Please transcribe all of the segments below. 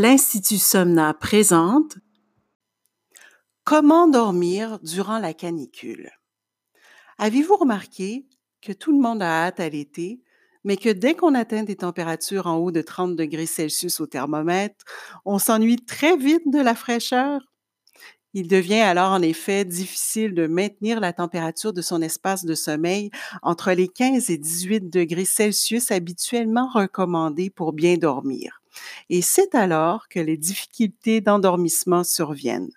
l'Institut Somna présente Comment dormir durant la canicule? Avez-vous remarqué que tout le monde a hâte à l'été, mais que dès qu'on atteint des températures en haut de 30 degrés Celsius au thermomètre, on s'ennuie très vite de la fraîcheur? Il devient alors en effet difficile de maintenir la température de son espace de sommeil entre les 15 et 18 degrés Celsius habituellement recommandés pour bien dormir. Et c'est alors que les difficultés d'endormissement surviennent.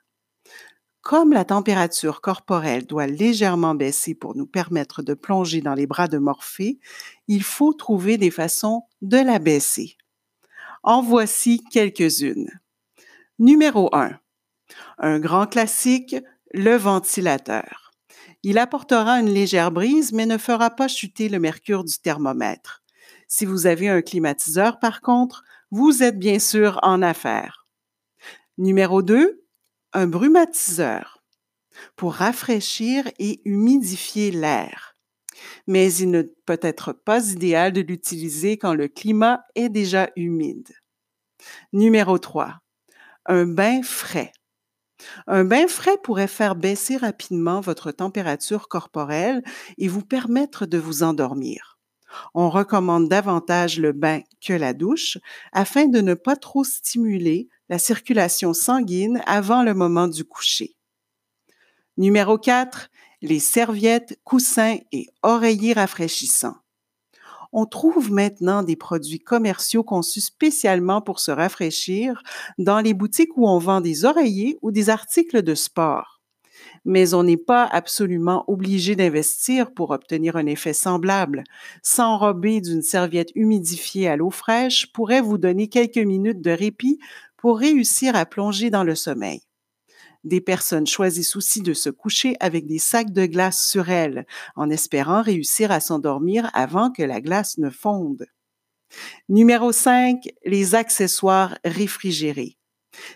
Comme la température corporelle doit légèrement baisser pour nous permettre de plonger dans les bras de Morphée, il faut trouver des façons de la baisser. En voici quelques-unes. Numéro 1 un grand classique, le ventilateur. Il apportera une légère brise, mais ne fera pas chuter le mercure du thermomètre. Si vous avez un climatiseur, par contre, vous êtes bien sûr en affaire. Numéro 2, un brumatiseur pour rafraîchir et humidifier l'air. Mais il ne peut être pas idéal de l'utiliser quand le climat est déjà humide. Numéro 3, un bain frais. Un bain frais pourrait faire baisser rapidement votre température corporelle et vous permettre de vous endormir. On recommande davantage le bain que la douche afin de ne pas trop stimuler la circulation sanguine avant le moment du coucher. Numéro 4. Les serviettes, coussins et oreillers rafraîchissants on trouve maintenant des produits commerciaux conçus spécialement pour se rafraîchir dans les boutiques où on vend des oreillers ou des articles de sport. Mais on n'est pas absolument obligé d'investir pour obtenir un effet semblable. S'enrober d'une serviette humidifiée à l'eau fraîche pourrait vous donner quelques minutes de répit pour réussir à plonger dans le sommeil. Des personnes choisissent aussi de se coucher avec des sacs de glace sur elles, en espérant réussir à s'endormir avant que la glace ne fonde. Numéro 5, les accessoires réfrigérés.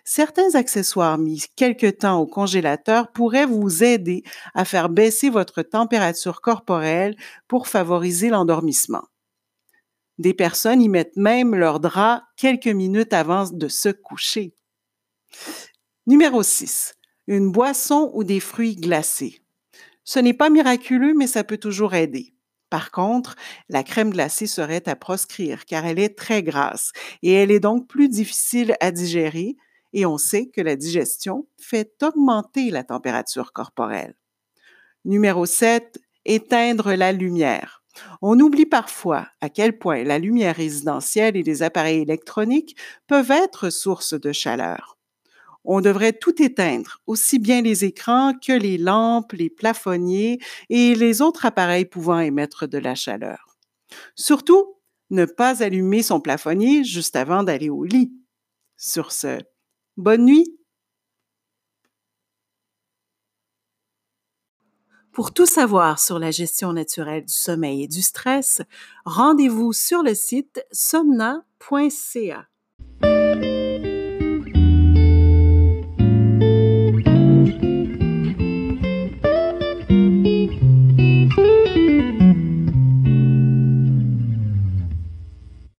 Certains accessoires mis quelque temps au congélateur pourraient vous aider à faire baisser votre température corporelle pour favoriser l'endormissement. Des personnes y mettent même leur drap quelques minutes avant de se coucher. Numéro 6 une boisson ou des fruits glacés. Ce n'est pas miraculeux, mais ça peut toujours aider. Par contre, la crème glacée serait à proscrire car elle est très grasse et elle est donc plus difficile à digérer et on sait que la digestion fait augmenter la température corporelle. Numéro 7, éteindre la lumière. On oublie parfois à quel point la lumière résidentielle et les appareils électroniques peuvent être source de chaleur on devrait tout éteindre, aussi bien les écrans que les lampes, les plafonniers et les autres appareils pouvant émettre de la chaleur. Surtout, ne pas allumer son plafonnier juste avant d'aller au lit. Sur ce, bonne nuit. Pour tout savoir sur la gestion naturelle du sommeil et du stress, rendez-vous sur le site somna.ca.